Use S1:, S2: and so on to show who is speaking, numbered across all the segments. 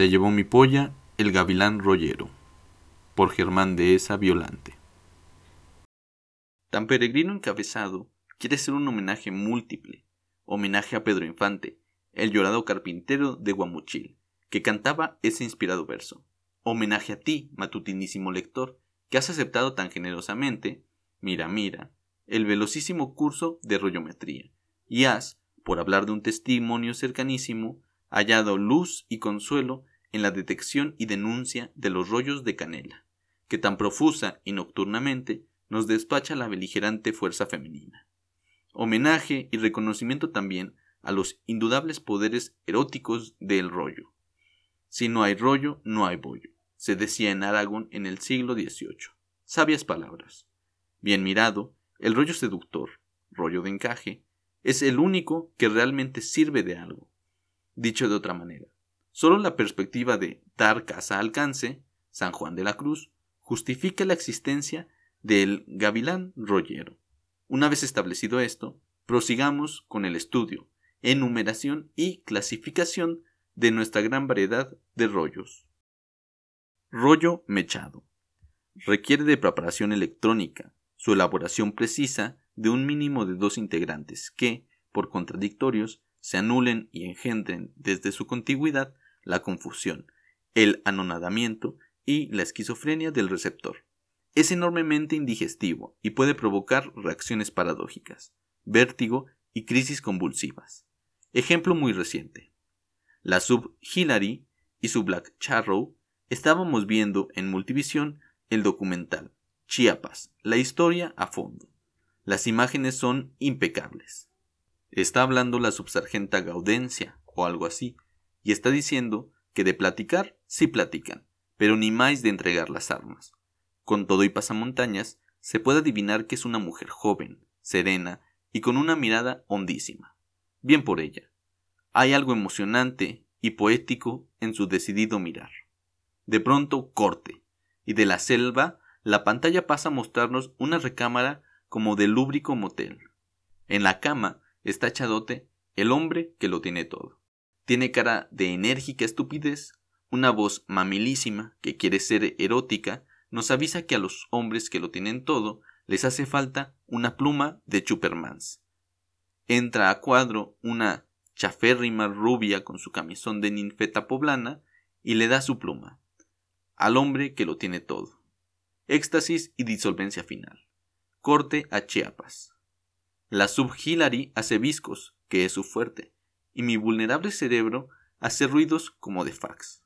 S1: Se llevó mi polla el gavilán rollero. Por Germán de esa Violante. Tan peregrino encabezado quiere ser un homenaje múltiple. Homenaje a Pedro Infante, el llorado carpintero de Guamuchil, que cantaba ese inspirado verso. Homenaje a ti, matutinísimo lector, que has aceptado tan generosamente, mira, mira, el velocísimo curso de rollometría, y has, por hablar de un testimonio cercanísimo, hallado luz y consuelo en la detección y denuncia de los rollos de canela, que tan profusa y nocturnamente nos despacha la beligerante fuerza femenina. Homenaje y reconocimiento también a los indudables poderes eróticos del rollo. Si no hay rollo, no hay bollo, se decía en Aragón en el siglo XVIII. Sabias palabras. Bien mirado, el rollo seductor, rollo de encaje, es el único que realmente sirve de algo. Dicho de otra manera, solo la perspectiva de dar casa alcance, San Juan de la Cruz, justifica la existencia del gavilán rollero. Una vez establecido esto, prosigamos con el estudio, enumeración y clasificación de nuestra gran variedad de rollos. Rollo mechado. Requiere de preparación electrónica, su elaboración precisa de un mínimo de dos integrantes que, por contradictorios, se anulen y engendren desde su contigüidad la confusión, el anonadamiento y la esquizofrenia del receptor. Es enormemente indigestivo y puede provocar reacciones paradójicas, vértigo y crisis convulsivas. Ejemplo muy reciente. La sub Hillary y su Black Charrow estábamos viendo en Multivisión el documental Chiapas, la historia a fondo. Las imágenes son impecables. Está hablando la subsargenta Gaudencia o algo así, y está diciendo que de platicar sí platican, pero ni más de entregar las armas. Con todo y pasamontañas, se puede adivinar que es una mujer joven, serena y con una mirada hondísima. Bien por ella. Hay algo emocionante y poético en su decidido mirar. De pronto corte, y de la selva la pantalla pasa a mostrarnos una recámara como de lúbrico motel. En la cama está echadote el hombre que lo tiene todo. Tiene cara de enérgica estupidez, una voz mamilísima que quiere ser erótica nos avisa que a los hombres que lo tienen todo les hace falta una pluma de Chupermans. Entra a cuadro una chaférrima rubia con su camisón de ninfeta poblana y le da su pluma. Al hombre que lo tiene todo. Éxtasis y disolvencia final. Corte a Chiapas. La sub hace viscos, que es su fuerte, y mi vulnerable cerebro hace ruidos como de fax.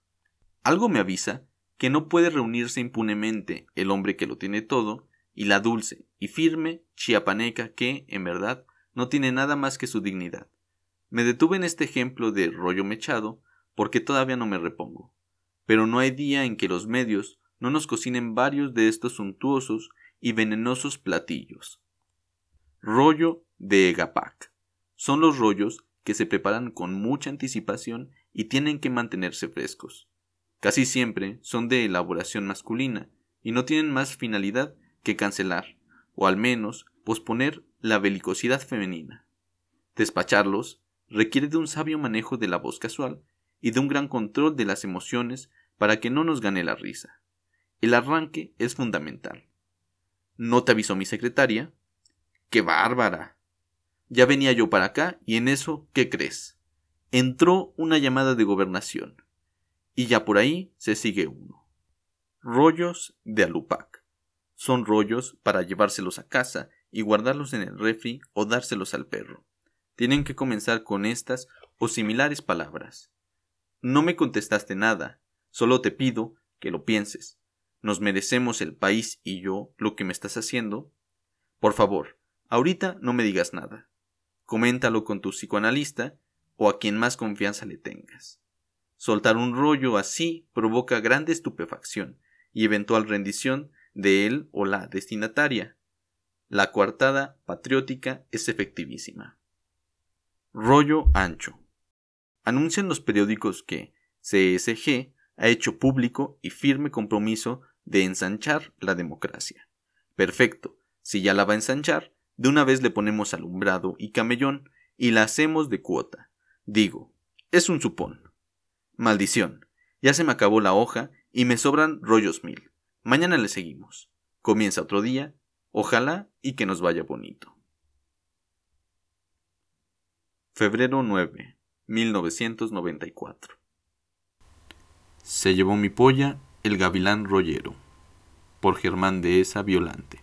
S1: Algo me avisa que no puede reunirse impunemente el hombre que lo tiene todo y la dulce y firme chiapaneca que, en verdad, no tiene nada más que su dignidad. Me detuve en este ejemplo de rollo mechado porque todavía no me repongo. Pero no hay día en que los medios no nos cocinen varios de estos suntuosos y venenosos platillos. Rollo de Egapac. Son los rollos que se preparan con mucha anticipación y tienen que mantenerse frescos. Casi siempre son de elaboración masculina y no tienen más finalidad que cancelar, o al menos posponer la belicosidad femenina. Despacharlos requiere de un sabio manejo de la voz casual y de un gran control de las emociones para que no nos gane la risa. El arranque es fundamental. ¿No te avisó mi secretaria? ¡Qué bárbara! Ya venía yo para acá y en eso, ¿qué crees? Entró una llamada de gobernación y ya por ahí se sigue uno. Rollos de alupac. Son rollos para llevárselos a casa y guardarlos en el refri o dárselos al perro. Tienen que comenzar con estas o similares palabras. No me contestaste nada, solo te pido que lo pienses. ¿Nos merecemos el país y yo lo que me estás haciendo? Por favor, ahorita no me digas nada. Coméntalo con tu psicoanalista o a quien más confianza le tengas. Soltar un rollo así provoca grande estupefacción y eventual rendición de él o la destinataria. La coartada patriótica es efectivísima. Rollo ancho. Anuncian los periódicos que CSG ha hecho público y firme compromiso de ensanchar la democracia. Perfecto, si ya la va a ensanchar, de una vez le ponemos alumbrado y camellón y la hacemos de cuota. Digo, es un supón. Maldición. Ya se me acabó la hoja y me sobran rollos mil. Mañana le seguimos. Comienza otro día. Ojalá y que nos vaya bonito. Febrero 9, 1994. Se llevó mi polla el gavilán rollero. Por Germán de esa Violante.